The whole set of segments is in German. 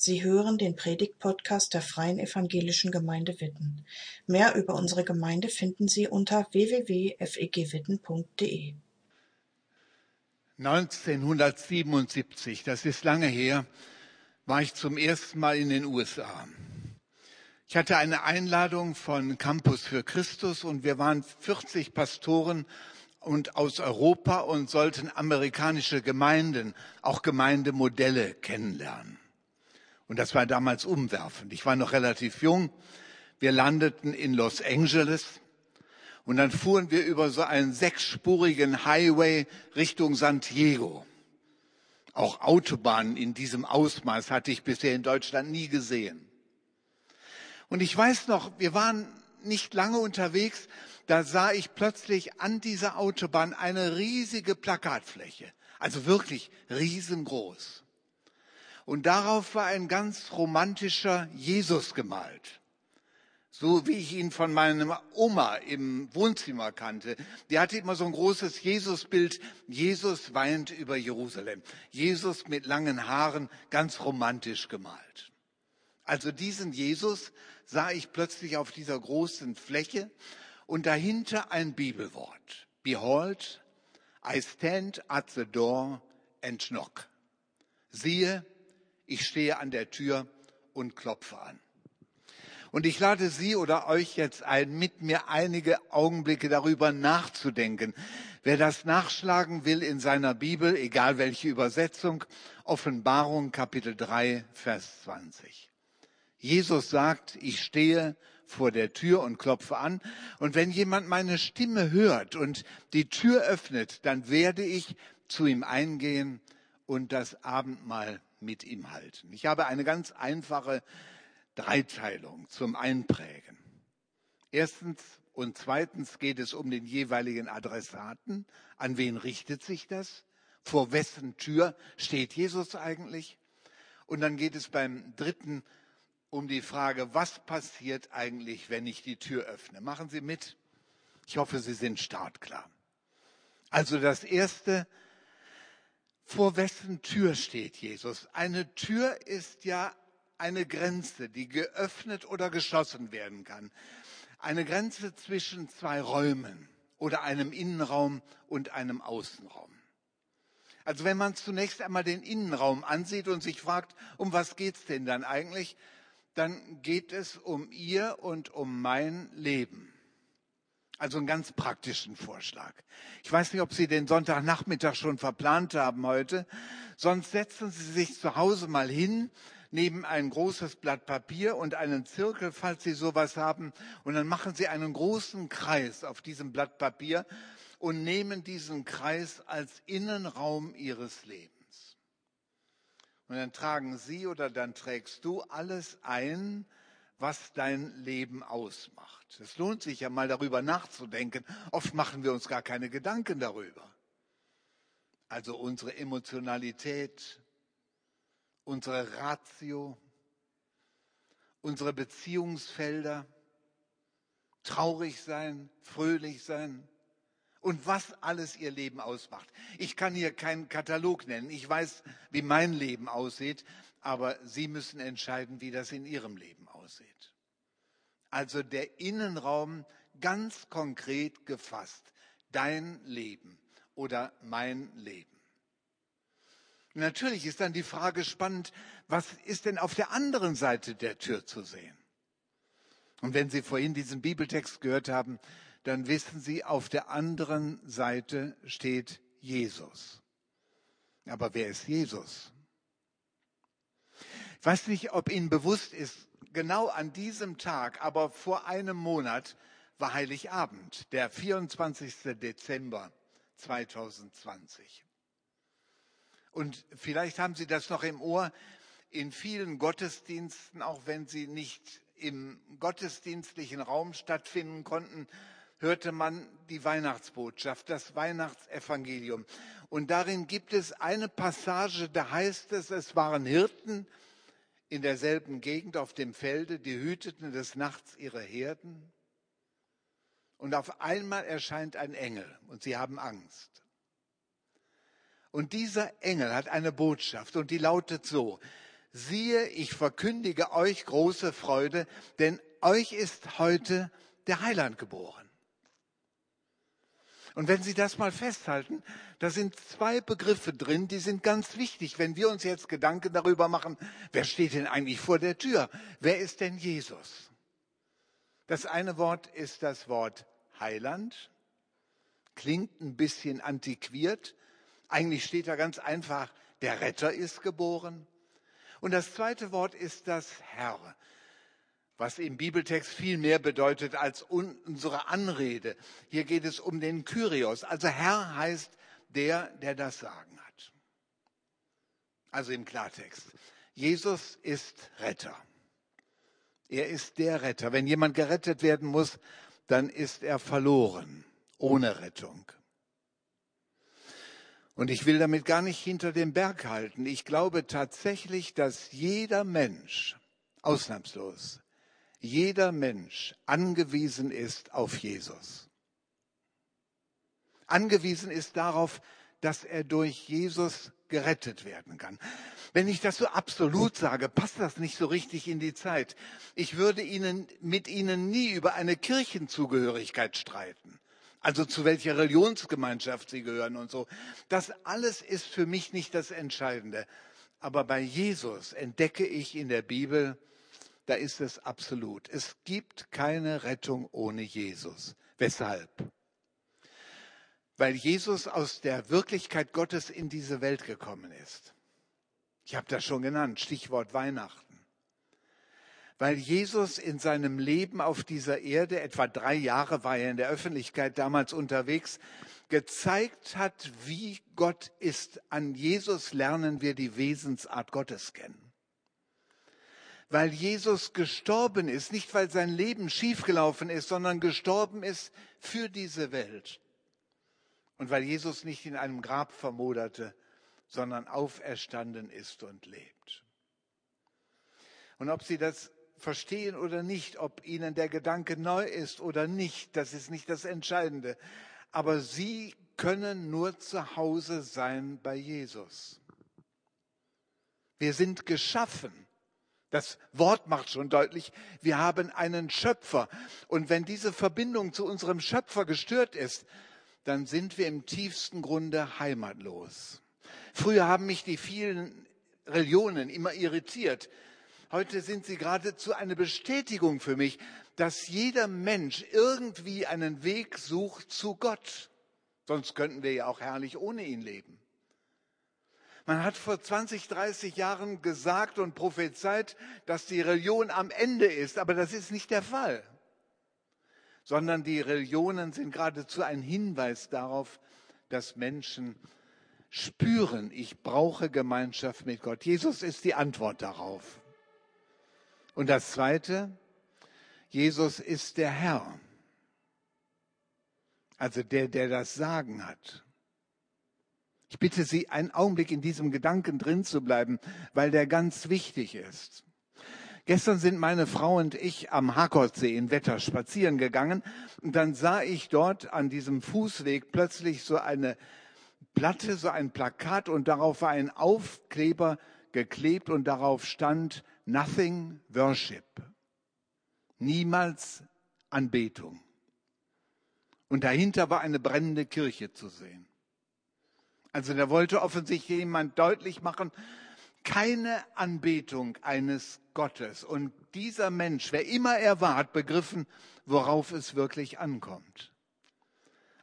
Sie hören den Predigt-Podcast der Freien Evangelischen Gemeinde Witten. Mehr über unsere Gemeinde finden Sie unter www.fegwitten.de. 1977, das ist lange her, war ich zum ersten Mal in den USA. Ich hatte eine Einladung von Campus für Christus und wir waren 40 Pastoren und aus Europa und sollten amerikanische Gemeinden, auch Gemeindemodelle kennenlernen. Und das war damals umwerfend. Ich war noch relativ jung. Wir landeten in Los Angeles und dann fuhren wir über so einen sechsspurigen Highway Richtung San Diego. Auch Autobahnen in diesem Ausmaß hatte ich bisher in Deutschland nie gesehen. Und ich weiß noch, wir waren nicht lange unterwegs, da sah ich plötzlich an dieser Autobahn eine riesige Plakatfläche, also wirklich riesengroß. Und darauf war ein ganz romantischer Jesus gemalt. So wie ich ihn von meiner Oma im Wohnzimmer kannte. Die hatte immer so ein großes Jesusbild. Jesus weint über Jerusalem. Jesus mit langen Haaren, ganz romantisch gemalt. Also diesen Jesus sah ich plötzlich auf dieser großen Fläche und dahinter ein Bibelwort. Behold, I stand at the door and knock. Siehe, ich stehe an der Tür und klopfe an. Und ich lade Sie oder euch jetzt ein, mit mir einige Augenblicke darüber nachzudenken. Wer das nachschlagen will in seiner Bibel, egal welche Übersetzung, Offenbarung Kapitel 3, Vers 20. Jesus sagt, ich stehe vor der Tür und klopfe an. Und wenn jemand meine Stimme hört und die Tür öffnet, dann werde ich zu ihm eingehen und das Abendmahl mit ihm halten. Ich habe eine ganz einfache Dreiteilung zum Einprägen. Erstens und zweitens geht es um den jeweiligen Adressaten. An wen richtet sich das? Vor wessen Tür steht Jesus eigentlich? Und dann geht es beim dritten um die Frage, was passiert eigentlich, wenn ich die Tür öffne? Machen Sie mit. Ich hoffe, Sie sind startklar. Also das erste, vor wessen Tür steht Jesus? Eine Tür ist ja eine Grenze, die geöffnet oder geschlossen werden kann. Eine Grenze zwischen zwei Räumen oder einem Innenraum und einem Außenraum. Also wenn man zunächst einmal den Innenraum ansieht und sich fragt, um was geht's denn dann eigentlich, dann geht es um ihr und um mein Leben. Also einen ganz praktischen Vorschlag. Ich weiß nicht, ob Sie den Sonntagnachmittag schon verplant haben heute. Sonst setzen Sie sich zu Hause mal hin, nehmen ein großes Blatt Papier und einen Zirkel, falls Sie sowas haben, und dann machen Sie einen großen Kreis auf diesem Blatt Papier und nehmen diesen Kreis als Innenraum Ihres Lebens. Und dann tragen Sie oder dann trägst du alles ein, was dein Leben ausmacht. Es lohnt sich ja mal darüber nachzudenken. Oft machen wir uns gar keine Gedanken darüber. Also unsere Emotionalität, unsere Ratio, unsere Beziehungsfelder, traurig sein, fröhlich sein und was alles ihr Leben ausmacht. Ich kann hier keinen Katalog nennen. Ich weiß, wie mein Leben aussieht, aber Sie müssen entscheiden, wie das in Ihrem Leben aussieht. Also der Innenraum ganz konkret gefasst. Dein Leben oder mein Leben. Natürlich ist dann die Frage spannend, was ist denn auf der anderen Seite der Tür zu sehen? Und wenn Sie vorhin diesen Bibeltext gehört haben, dann wissen Sie, auf der anderen Seite steht Jesus. Aber wer ist Jesus? Ich weiß nicht, ob Ihnen bewusst ist, genau an diesem Tag, aber vor einem Monat war Heiligabend, der 24. Dezember 2020. Und vielleicht haben Sie das noch im Ohr, in vielen Gottesdiensten, auch wenn sie nicht im gottesdienstlichen Raum stattfinden konnten, hörte man die Weihnachtsbotschaft, das Weihnachtsevangelium. Und darin gibt es eine Passage, da heißt es, es waren Hirten, in derselben Gegend auf dem Felde, die hüteten des Nachts ihre Herden. Und auf einmal erscheint ein Engel und sie haben Angst. Und dieser Engel hat eine Botschaft und die lautet so, siehe, ich verkündige euch große Freude, denn euch ist heute der Heiland geboren. Und wenn Sie das mal festhalten, da sind zwei Begriffe drin, die sind ganz wichtig, wenn wir uns jetzt Gedanken darüber machen, wer steht denn eigentlich vor der Tür? Wer ist denn Jesus? Das eine Wort ist das Wort Heiland. Klingt ein bisschen antiquiert. Eigentlich steht da ganz einfach, der Retter ist geboren. Und das zweite Wort ist das Herr was im Bibeltext viel mehr bedeutet als unsere Anrede. Hier geht es um den Kyrios. Also Herr heißt der, der das Sagen hat. Also im Klartext. Jesus ist Retter. Er ist der Retter. Wenn jemand gerettet werden muss, dann ist er verloren, ohne Rettung. Und ich will damit gar nicht hinter dem Berg halten. Ich glaube tatsächlich, dass jeder Mensch, ausnahmslos, jeder Mensch angewiesen ist auf Jesus. Angewiesen ist darauf, dass er durch Jesus gerettet werden kann. Wenn ich das so absolut sage, passt das nicht so richtig in die Zeit. Ich würde Ihnen mit Ihnen nie über eine Kirchenzugehörigkeit streiten. Also zu welcher Religionsgemeinschaft Sie gehören und so. Das alles ist für mich nicht das Entscheidende. Aber bei Jesus entdecke ich in der Bibel, da ist es absolut. Es gibt keine Rettung ohne Jesus. Weshalb? Weil Jesus aus der Wirklichkeit Gottes in diese Welt gekommen ist. Ich habe das schon genannt, Stichwort Weihnachten. Weil Jesus in seinem Leben auf dieser Erde, etwa drei Jahre war er in der Öffentlichkeit damals unterwegs, gezeigt hat, wie Gott ist. An Jesus lernen wir die Wesensart Gottes kennen weil Jesus gestorben ist, nicht weil sein Leben schiefgelaufen ist, sondern gestorben ist für diese Welt. Und weil Jesus nicht in einem Grab vermoderte, sondern auferstanden ist und lebt. Und ob Sie das verstehen oder nicht, ob Ihnen der Gedanke neu ist oder nicht, das ist nicht das Entscheidende. Aber Sie können nur zu Hause sein bei Jesus. Wir sind geschaffen das Wort macht schon deutlich, wir haben einen Schöpfer. Und wenn diese Verbindung zu unserem Schöpfer gestört ist, dann sind wir im tiefsten Grunde heimatlos. Früher haben mich die vielen Religionen immer irritiert. Heute sind sie geradezu eine Bestätigung für mich, dass jeder Mensch irgendwie einen Weg sucht zu Gott. Sonst könnten wir ja auch herrlich ohne ihn leben. Man hat vor 20, 30 Jahren gesagt und prophezeit, dass die Religion am Ende ist, aber das ist nicht der Fall. Sondern die Religionen sind geradezu ein Hinweis darauf, dass Menschen spüren, ich brauche Gemeinschaft mit Gott. Jesus ist die Antwort darauf. Und das Zweite, Jesus ist der Herr. Also der, der das Sagen hat. Ich bitte Sie, einen Augenblick in diesem Gedanken drin zu bleiben, weil der ganz wichtig ist. Gestern sind meine Frau und ich am Harkordsee in Wetter spazieren gegangen und dann sah ich dort an diesem Fußweg plötzlich so eine Platte, so ein Plakat und darauf war ein Aufkleber geklebt und darauf stand Nothing Worship. Niemals Anbetung. Und dahinter war eine brennende Kirche zu sehen. Also da wollte offensichtlich jemand deutlich machen, keine Anbetung eines Gottes. Und dieser Mensch, wer immer er war, hat begriffen, worauf es wirklich ankommt.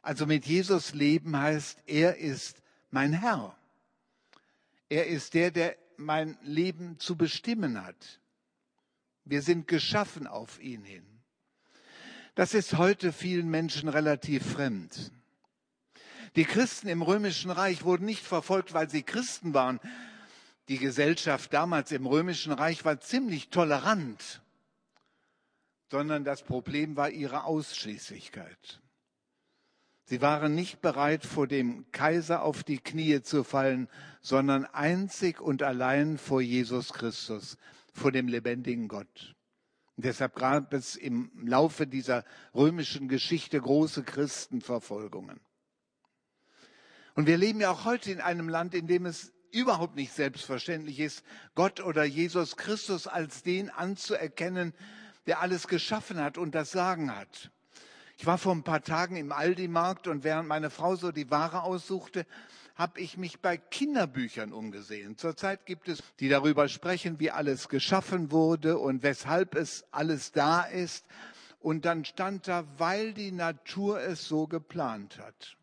Also mit Jesus leben heißt, er ist mein Herr. Er ist der, der mein Leben zu bestimmen hat. Wir sind geschaffen auf ihn hin. Das ist heute vielen Menschen relativ fremd. Die Christen im römischen Reich wurden nicht verfolgt, weil sie Christen waren. Die Gesellschaft damals im römischen Reich war ziemlich tolerant, sondern das Problem war ihre Ausschließlichkeit. Sie waren nicht bereit, vor dem Kaiser auf die Knie zu fallen, sondern einzig und allein vor Jesus Christus, vor dem lebendigen Gott. Und deshalb gab es im Laufe dieser römischen Geschichte große Christenverfolgungen. Und wir leben ja auch heute in einem Land, in dem es überhaupt nicht selbstverständlich ist, Gott oder Jesus Christus als den anzuerkennen, der alles geschaffen hat und das Sagen hat. Ich war vor ein paar Tagen im Aldi-Markt und während meine Frau so die Ware aussuchte, habe ich mich bei Kinderbüchern umgesehen. Zurzeit gibt es, die darüber sprechen, wie alles geschaffen wurde und weshalb es alles da ist. Und dann stand da, weil die Natur es so geplant hat.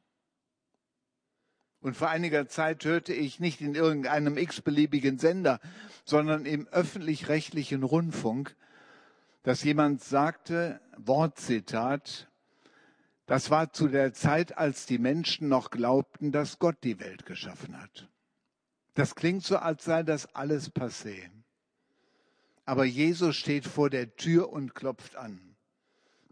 Und vor einiger Zeit hörte ich nicht in irgendeinem x-beliebigen Sender, sondern im öffentlich-rechtlichen Rundfunk, dass jemand sagte, Wortzitat, das war zu der Zeit, als die Menschen noch glaubten, dass Gott die Welt geschaffen hat. Das klingt so, als sei das alles passé. Aber Jesus steht vor der Tür und klopft an.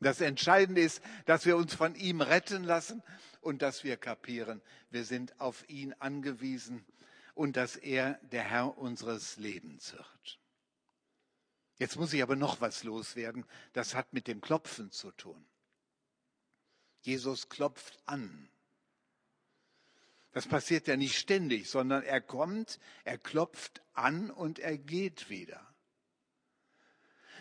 Das Entscheidende ist, dass wir uns von ihm retten lassen und dass wir kapieren, wir sind auf ihn angewiesen und dass er der Herr unseres Lebens wird. Jetzt muss ich aber noch was loswerden. Das hat mit dem Klopfen zu tun. Jesus klopft an. Das passiert ja nicht ständig, sondern er kommt, er klopft an und er geht wieder.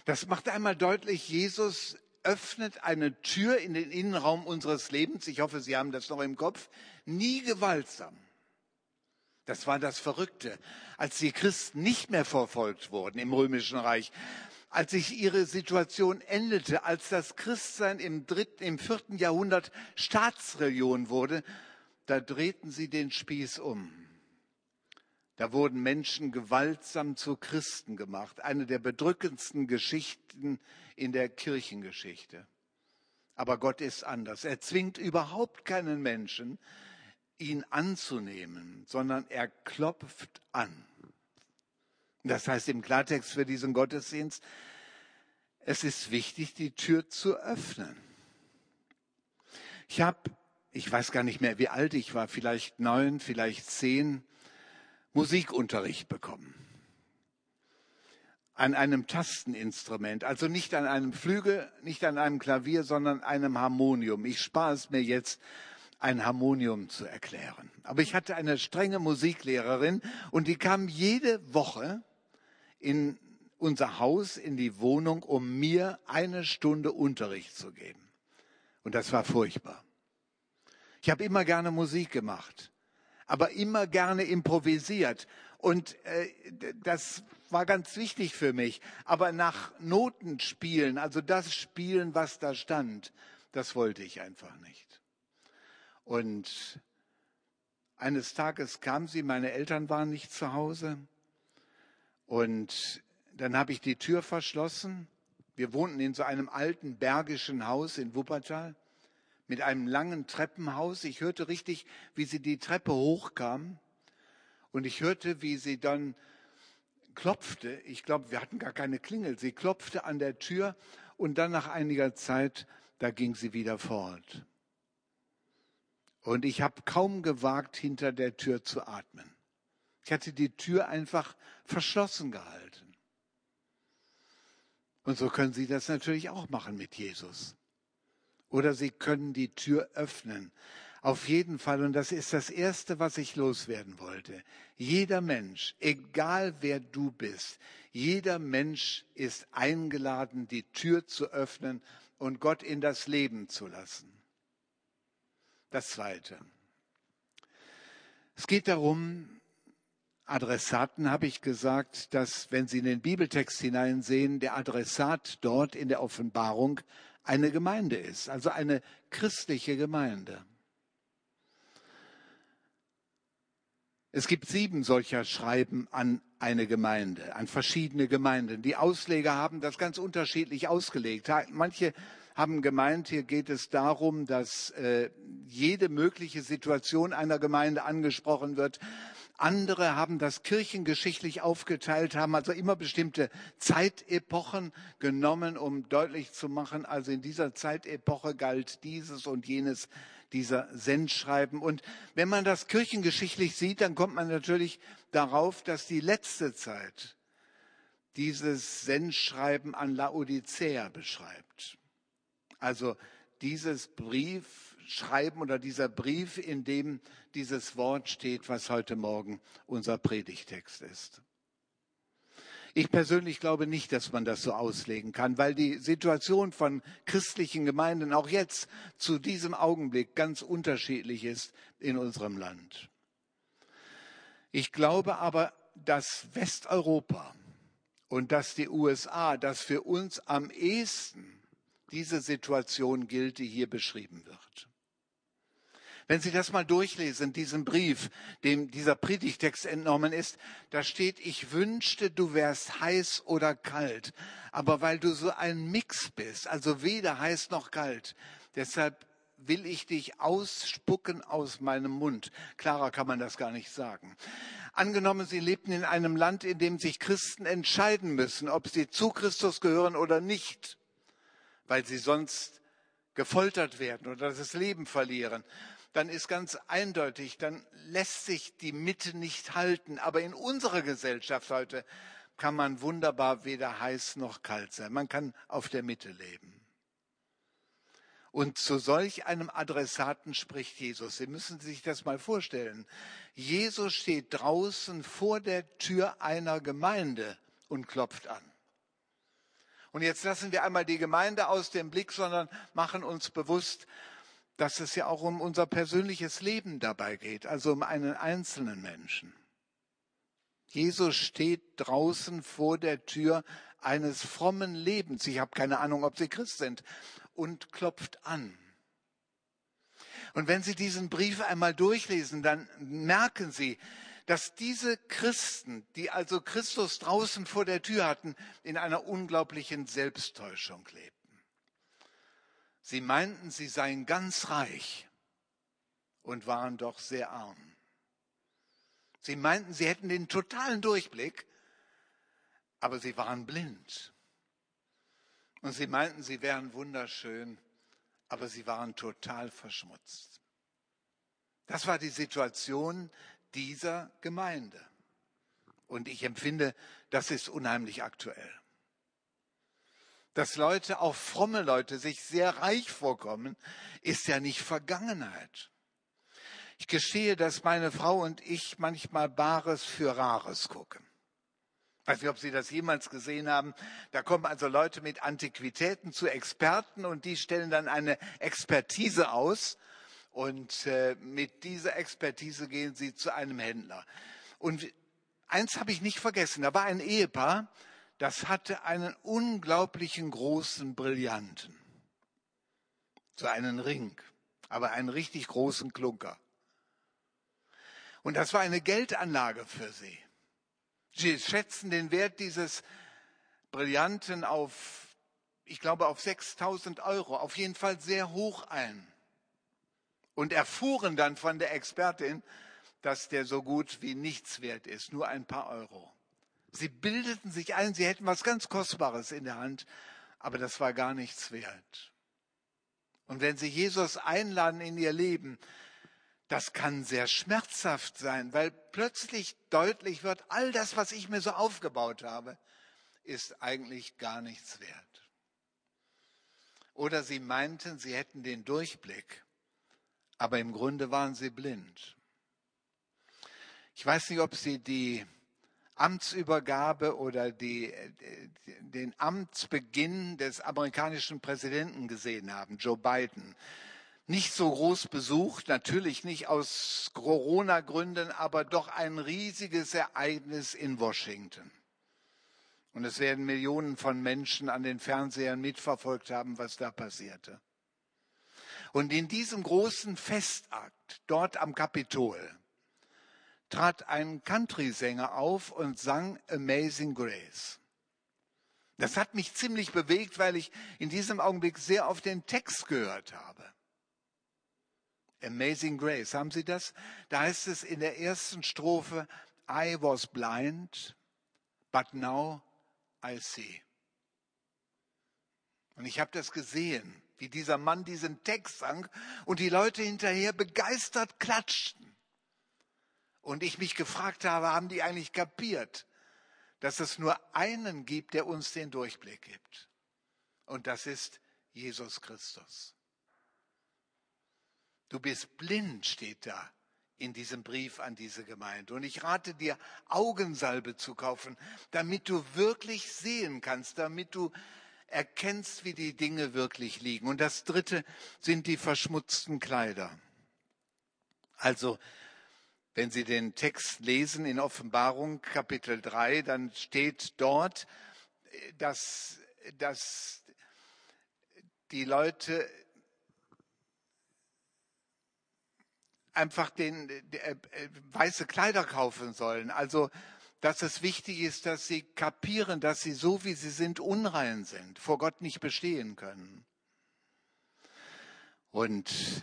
Das macht einmal deutlich, Jesus öffnet eine Tür in den Innenraum unseres Lebens. Ich hoffe, Sie haben das noch im Kopf. Nie gewaltsam. Das war das Verrückte. Als die Christen nicht mehr verfolgt wurden im Römischen Reich, als sich ihre Situation endete, als das Christsein im dritten, im vierten Jahrhundert Staatsreligion wurde, da drehten sie den Spieß um. Da wurden Menschen gewaltsam zu Christen gemacht. Eine der bedrückendsten Geschichten in der Kirchengeschichte. Aber Gott ist anders. Er zwingt überhaupt keinen Menschen, ihn anzunehmen, sondern er klopft an. Das heißt im Klartext für diesen Gottesdienst, es ist wichtig, die Tür zu öffnen. Ich habe, ich weiß gar nicht mehr, wie alt ich war, vielleicht neun, vielleicht zehn, Musikunterricht bekommen. An einem Tasteninstrument, also nicht an einem Flügel, nicht an einem Klavier, sondern einem Harmonium. Ich spare es mir jetzt, ein Harmonium zu erklären. Aber ich hatte eine strenge Musiklehrerin und die kam jede Woche in unser Haus, in die Wohnung, um mir eine Stunde Unterricht zu geben. Und das war furchtbar. Ich habe immer gerne Musik gemacht, aber immer gerne improvisiert. Und äh, das war ganz wichtig für mich. Aber nach Noten spielen, also das spielen, was da stand, das wollte ich einfach nicht. Und eines Tages kam sie, meine Eltern waren nicht zu Hause. Und dann habe ich die Tür verschlossen. Wir wohnten in so einem alten bergischen Haus in Wuppertal mit einem langen Treppenhaus. Ich hörte richtig, wie sie die Treppe hochkam. Und ich hörte, wie sie dann klopfte. Ich glaube, wir hatten gar keine Klingel. Sie klopfte an der Tür und dann nach einiger Zeit, da ging sie wieder fort. Und ich habe kaum gewagt, hinter der Tür zu atmen. Ich hatte die Tür einfach verschlossen gehalten. Und so können Sie das natürlich auch machen mit Jesus. Oder Sie können die Tür öffnen. Auf jeden Fall, und das ist das Erste, was ich loswerden wollte. Jeder Mensch, egal wer du bist, jeder Mensch ist eingeladen, die Tür zu öffnen und Gott in das Leben zu lassen. Das Zweite. Es geht darum, Adressaten habe ich gesagt, dass, wenn Sie in den Bibeltext hineinsehen, der Adressat dort in der Offenbarung eine Gemeinde ist, also eine christliche Gemeinde. Es gibt sieben solcher Schreiben an eine Gemeinde, an verschiedene Gemeinden. Die Ausleger haben das ganz unterschiedlich ausgelegt. Manche haben gemeint, hier geht es darum, dass äh, jede mögliche Situation einer Gemeinde angesprochen wird. Andere haben das kirchengeschichtlich aufgeteilt, haben also immer bestimmte Zeitepochen genommen, um deutlich zu machen, also in dieser Zeitepoche galt dieses und jenes dieser Sendschreiben. Und wenn man das kirchengeschichtlich sieht, dann kommt man natürlich darauf, dass die letzte Zeit dieses Sendschreiben an Laodicea beschreibt. Also dieses Brief Schreiben oder dieser Brief, in dem dieses Wort steht, was heute Morgen unser Predigtext ist. Ich persönlich glaube nicht, dass man das so auslegen kann, weil die Situation von christlichen Gemeinden auch jetzt zu diesem Augenblick ganz unterschiedlich ist in unserem Land. Ich glaube aber, dass Westeuropa und dass die USA, dass für uns am ehesten diese Situation gilt, die hier beschrieben wird. Wenn Sie das mal durchlesen, diesen Brief, dem dieser Predigtext entnommen ist, da steht, ich wünschte, du wärst heiß oder kalt. Aber weil du so ein Mix bist, also weder heiß noch kalt, deshalb will ich dich ausspucken aus meinem Mund. Klarer kann man das gar nicht sagen. Angenommen, Sie lebten in einem Land, in dem sich Christen entscheiden müssen, ob sie zu Christus gehören oder nicht, weil sie sonst gefoltert werden oder das Leben verlieren dann ist ganz eindeutig, dann lässt sich die Mitte nicht halten. Aber in unserer Gesellschaft heute kann man wunderbar weder heiß noch kalt sein. Man kann auf der Mitte leben. Und zu solch einem Adressaten spricht Jesus. Sie müssen sich das mal vorstellen. Jesus steht draußen vor der Tür einer Gemeinde und klopft an. Und jetzt lassen wir einmal die Gemeinde aus dem Blick, sondern machen uns bewusst, dass es ja auch um unser persönliches Leben dabei geht, also um einen einzelnen Menschen. Jesus steht draußen vor der Tür eines frommen Lebens. Ich habe keine Ahnung, ob Sie Christ sind und klopft an. Und wenn Sie diesen Brief einmal durchlesen, dann merken Sie, dass diese Christen, die also Christus draußen vor der Tür hatten, in einer unglaublichen Selbsttäuschung leben. Sie meinten, sie seien ganz reich und waren doch sehr arm. Sie meinten, sie hätten den totalen Durchblick, aber sie waren blind. Und sie meinten, sie wären wunderschön, aber sie waren total verschmutzt. Das war die Situation dieser Gemeinde. Und ich empfinde, das ist unheimlich aktuell dass Leute, auch fromme Leute, sich sehr reich vorkommen, ist ja nicht Vergangenheit. Ich gestehe, dass meine Frau und ich manchmal Bares für Rares gucken. Ich weiß nicht, ob Sie das jemals gesehen haben. Da kommen also Leute mit Antiquitäten zu Experten und die stellen dann eine Expertise aus. Und äh, mit dieser Expertise gehen sie zu einem Händler. Und eins habe ich nicht vergessen. Da war ein Ehepaar, das hatte einen unglaublichen großen Brillanten. So einen Ring, aber einen richtig großen Klunker. Und das war eine Geldanlage für sie. Sie schätzen den Wert dieses Brillanten auf, ich glaube, auf 6000 Euro, auf jeden Fall sehr hoch ein. Und erfuhren dann von der Expertin, dass der so gut wie nichts wert ist, nur ein paar Euro. Sie bildeten sich ein, sie hätten was ganz Kostbares in der Hand, aber das war gar nichts wert. Und wenn Sie Jesus einladen in Ihr Leben, das kann sehr schmerzhaft sein, weil plötzlich deutlich wird, all das, was ich mir so aufgebaut habe, ist eigentlich gar nichts wert. Oder sie meinten, sie hätten den Durchblick, aber im Grunde waren sie blind. Ich weiß nicht, ob Sie die Amtsübergabe oder die, den Amtsbeginn des amerikanischen Präsidenten gesehen haben, Joe Biden. Nicht so groß besucht, natürlich nicht aus Corona-Gründen, aber doch ein riesiges Ereignis in Washington. Und es werden Millionen von Menschen an den Fernsehern mitverfolgt haben, was da passierte. Und in diesem großen Festakt, dort am Kapitol, trat ein Country-Sänger auf und sang Amazing Grace. Das hat mich ziemlich bewegt, weil ich in diesem Augenblick sehr auf den Text gehört habe. Amazing Grace, haben Sie das? Da heißt es in der ersten Strophe, I was blind, but now I see. Und ich habe das gesehen, wie dieser Mann diesen Text sang und die Leute hinterher begeistert klatschten. Und ich mich gefragt habe, haben die eigentlich kapiert, dass es nur einen gibt, der uns den Durchblick gibt. Und das ist Jesus Christus. Du bist blind, steht da in diesem Brief an diese Gemeinde. Und ich rate dir, Augensalbe zu kaufen, damit du wirklich sehen kannst, damit du erkennst, wie die Dinge wirklich liegen. Und das Dritte sind die verschmutzten Kleider. Also, wenn Sie den Text lesen in Offenbarung Kapitel 3, dann steht dort, dass, dass die Leute einfach den, äh, weiße Kleider kaufen sollen. Also, dass es wichtig ist, dass sie kapieren, dass sie so wie sie sind unrein sind, vor Gott nicht bestehen können. Und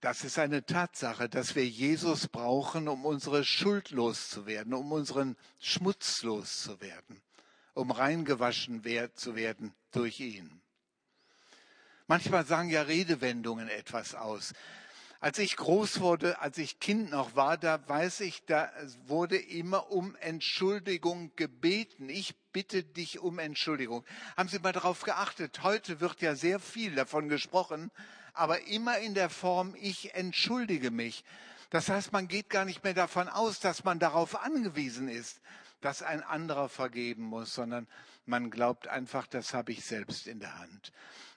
das ist eine Tatsache, dass wir Jesus brauchen, um unsere Schuld loszuwerden, um unseren Schmutz loszuwerden, um reingewaschen zu werden durch ihn. Manchmal sagen ja Redewendungen etwas aus. Als ich groß wurde, als ich Kind noch war, da weiß ich, da wurde immer um Entschuldigung gebeten. Ich bitte dich um Entschuldigung. Haben Sie mal darauf geachtet? Heute wird ja sehr viel davon gesprochen, aber immer in der Form, ich entschuldige mich. Das heißt, man geht gar nicht mehr davon aus, dass man darauf angewiesen ist, dass ein anderer vergeben muss, sondern man glaubt einfach, das habe ich selbst in der Hand.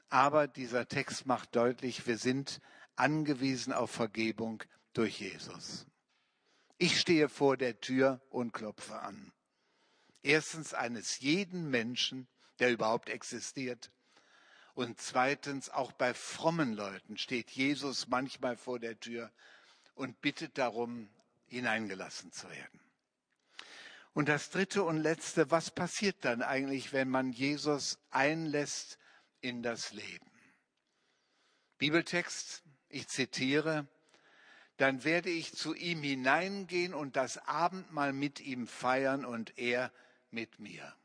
Aber dieser Text macht deutlich, wir sind angewiesen auf Vergebung durch Jesus. Ich stehe vor der Tür und klopfe an. Erstens eines jeden Menschen, der überhaupt existiert. Und zweitens auch bei frommen Leuten steht Jesus manchmal vor der Tür und bittet darum, hineingelassen zu werden. Und das dritte und letzte, was passiert dann eigentlich, wenn man Jesus einlässt in das Leben? Bibeltext ich zitiere, dann werde ich zu ihm hineingehen und das Abendmahl mit ihm feiern und er mit mir.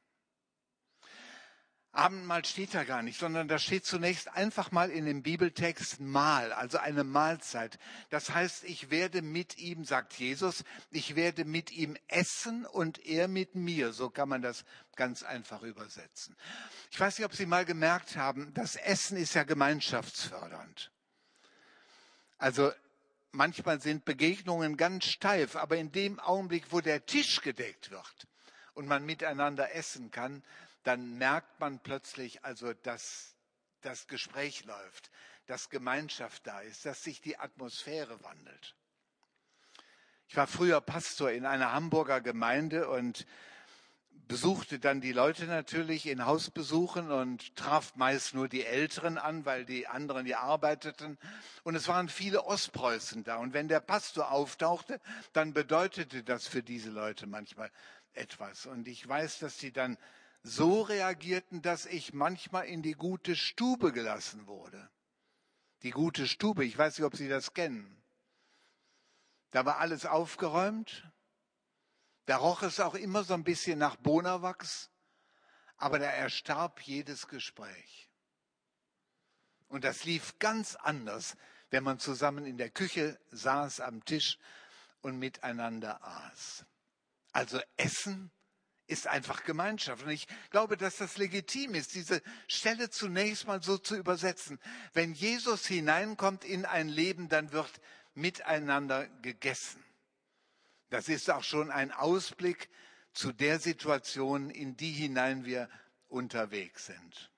Abendmahl steht da gar nicht, sondern da steht zunächst einfach mal in dem Bibeltext Mahl, also eine Mahlzeit. Das heißt, ich werde mit ihm, sagt Jesus, ich werde mit ihm essen und er mit mir. So kann man das ganz einfach übersetzen. Ich weiß nicht, ob Sie mal gemerkt haben, das Essen ist ja gemeinschaftsfördernd. Also manchmal sind Begegnungen ganz steif, aber in dem Augenblick, wo der Tisch gedeckt wird und man miteinander essen kann, dann merkt man plötzlich also, dass das Gespräch läuft, dass Gemeinschaft da ist, dass sich die Atmosphäre wandelt. Ich war früher Pastor in einer Hamburger Gemeinde und besuchte dann die Leute natürlich in Hausbesuchen und traf meist nur die Älteren an, weil die anderen ja arbeiteten. Und es waren viele Ostpreußen da. Und wenn der Pastor auftauchte, dann bedeutete das für diese Leute manchmal etwas. Und ich weiß, dass sie dann so reagierten, dass ich manchmal in die gute Stube gelassen wurde. Die gute Stube, ich weiß nicht, ob Sie das kennen. Da war alles aufgeräumt, da roch es auch immer so ein bisschen nach Bonawachs, aber da erstarb jedes Gespräch. Und das lief ganz anders, wenn man zusammen in der Küche saß am Tisch und miteinander aß. Also Essen ist einfach Gemeinschaft. Und ich glaube, dass das legitim ist, diese Stelle zunächst mal so zu übersetzen. Wenn Jesus hineinkommt in ein Leben, dann wird miteinander gegessen. Das ist auch schon ein Ausblick zu der Situation, in die hinein wir unterwegs sind.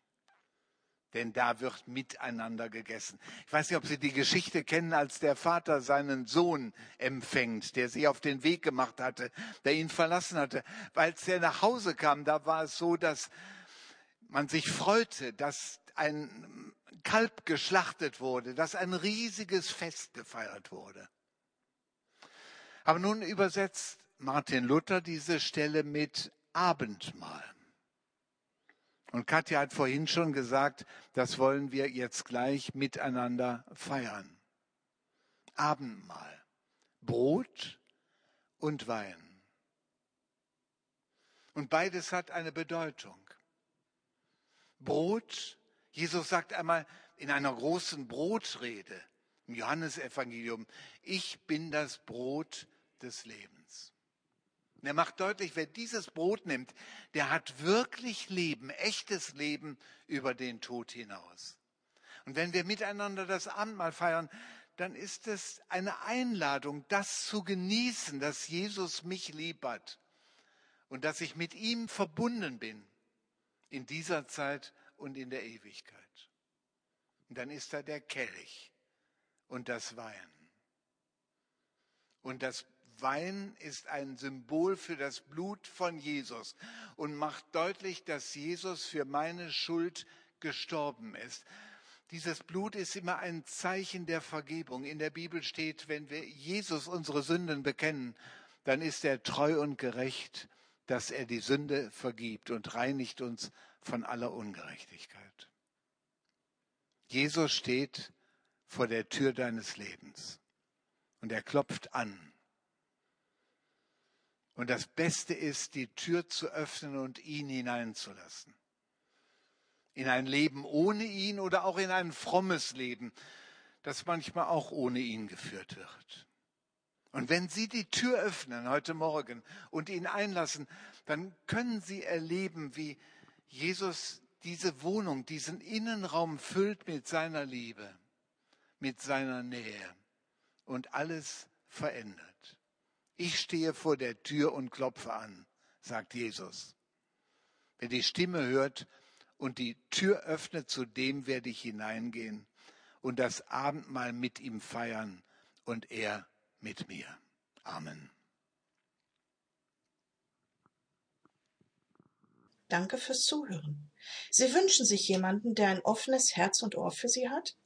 Denn da wird miteinander gegessen. Ich weiß nicht, ob Sie die Geschichte kennen, als der Vater seinen Sohn empfängt, der sich auf den Weg gemacht hatte, der ihn verlassen hatte. Weil er nach Hause kam, da war es so, dass man sich freute, dass ein Kalb geschlachtet wurde, dass ein riesiges Fest gefeiert wurde. Aber nun übersetzt Martin Luther diese Stelle mit Abendmahl. Und Katja hat vorhin schon gesagt, das wollen wir jetzt gleich miteinander feiern. Abendmahl. Brot und Wein. Und beides hat eine Bedeutung. Brot, Jesus sagt einmal in einer großen Brotrede im Johannesevangelium, ich bin das Brot des Lebens. Und er macht deutlich, wer dieses Brot nimmt, der hat wirklich Leben, echtes Leben über den Tod hinaus. Und wenn wir miteinander das Abendmahl feiern, dann ist es eine Einladung, das zu genießen, dass Jesus mich lieb hat und dass ich mit ihm verbunden bin in dieser Zeit und in der Ewigkeit. Und dann ist da der Kelch und das Wein. Und das Wein ist ein Symbol für das Blut von Jesus und macht deutlich, dass Jesus für meine Schuld gestorben ist. Dieses Blut ist immer ein Zeichen der Vergebung. In der Bibel steht, wenn wir Jesus unsere Sünden bekennen, dann ist er treu und gerecht, dass er die Sünde vergibt und reinigt uns von aller Ungerechtigkeit. Jesus steht vor der Tür deines Lebens und er klopft an. Und das Beste ist, die Tür zu öffnen und ihn hineinzulassen. In ein Leben ohne ihn oder auch in ein frommes Leben, das manchmal auch ohne ihn geführt wird. Und wenn Sie die Tür öffnen heute Morgen und ihn einlassen, dann können Sie erleben, wie Jesus diese Wohnung, diesen Innenraum füllt mit seiner Liebe, mit seiner Nähe und alles verändert. Ich stehe vor der Tür und klopfe an, sagt Jesus. Wer die Stimme hört und die Tür öffnet, zu dem werde ich hineingehen und das Abendmahl mit ihm feiern und er mit mir. Amen. Danke fürs Zuhören. Sie wünschen sich jemanden, der ein offenes Herz und Ohr für Sie hat?